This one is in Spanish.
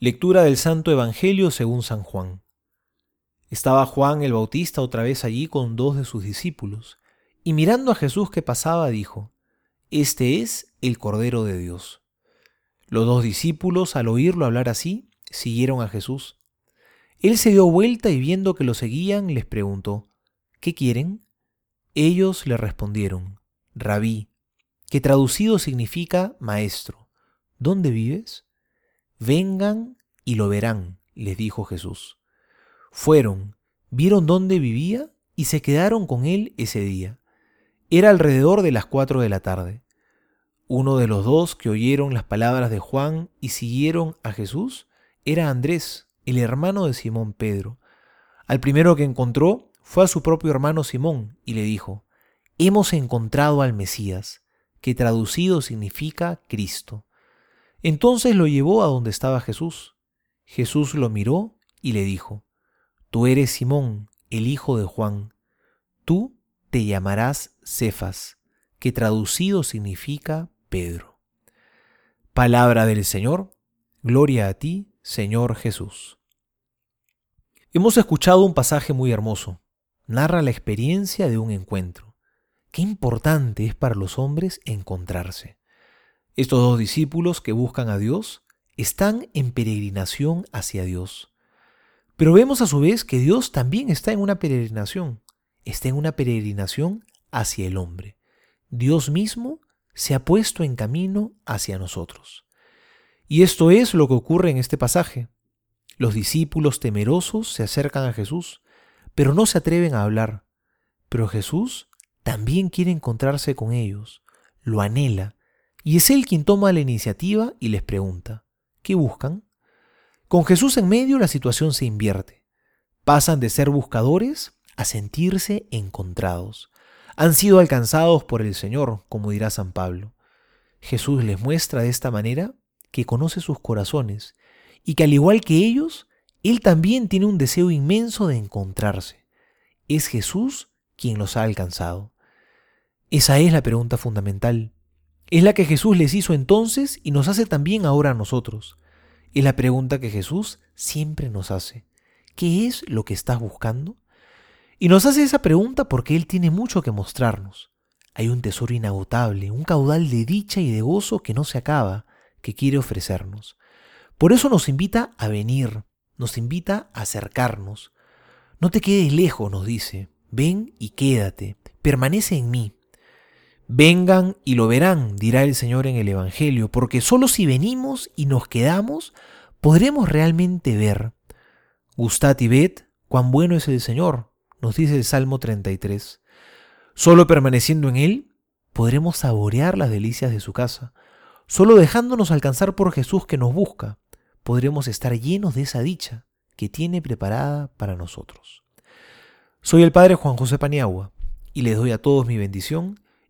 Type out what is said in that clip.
Lectura del Santo Evangelio según San Juan. Estaba Juan el Bautista otra vez allí con dos de sus discípulos, y mirando a Jesús que pasaba, dijo, Este es el Cordero de Dios. Los dos discípulos, al oírlo hablar así, siguieron a Jesús. Él se dio vuelta y viendo que lo seguían, les preguntó, ¿Qué quieren? Ellos le respondieron, Rabí, que traducido significa maestro. ¿Dónde vives? Vengan y lo verán, les dijo Jesús. Fueron, vieron dónde vivía y se quedaron con él ese día. Era alrededor de las cuatro de la tarde. Uno de los dos que oyeron las palabras de Juan y siguieron a Jesús era Andrés, el hermano de Simón Pedro. Al primero que encontró fue a su propio hermano Simón y le dijo, Hemos encontrado al Mesías, que traducido significa Cristo. Entonces lo llevó a donde estaba Jesús. Jesús lo miró y le dijo, Tú eres Simón, el hijo de Juan. Tú te llamarás Cefas, que traducido significa Pedro. Palabra del Señor, gloria a ti, Señor Jesús. Hemos escuchado un pasaje muy hermoso. Narra la experiencia de un encuentro. Qué importante es para los hombres encontrarse. Estos dos discípulos que buscan a Dios están en peregrinación hacia Dios. Pero vemos a su vez que Dios también está en una peregrinación, está en una peregrinación hacia el hombre. Dios mismo se ha puesto en camino hacia nosotros. Y esto es lo que ocurre en este pasaje. Los discípulos temerosos se acercan a Jesús, pero no se atreven a hablar. Pero Jesús también quiere encontrarse con ellos, lo anhela, y es él quien toma la iniciativa y les pregunta, ¿qué buscan? Con Jesús en medio la situación se invierte. Pasan de ser buscadores a sentirse encontrados. Han sido alcanzados por el Señor, como dirá San Pablo. Jesús les muestra de esta manera que conoce sus corazones y que al igual que ellos, Él también tiene un deseo inmenso de encontrarse. Es Jesús quien los ha alcanzado. Esa es la pregunta fundamental. Es la que Jesús les hizo entonces y nos hace también ahora a nosotros. Es la pregunta que Jesús siempre nos hace. ¿Qué es lo que estás buscando? Y nos hace esa pregunta porque Él tiene mucho que mostrarnos. Hay un tesoro inagotable, un caudal de dicha y de gozo que no se acaba, que quiere ofrecernos. Por eso nos invita a venir, nos invita a acercarnos. No te quedes lejos, nos dice. Ven y quédate, permanece en mí. Vengan y lo verán, dirá el Señor en el Evangelio, porque solo si venimos y nos quedamos, podremos realmente ver. Gustad y ved cuán bueno es el Señor, nos dice el Salmo 33. Solo permaneciendo en Él, podremos saborear las delicias de su casa. Solo dejándonos alcanzar por Jesús que nos busca, podremos estar llenos de esa dicha que tiene preparada para nosotros. Soy el Padre Juan José Paniagua y les doy a todos mi bendición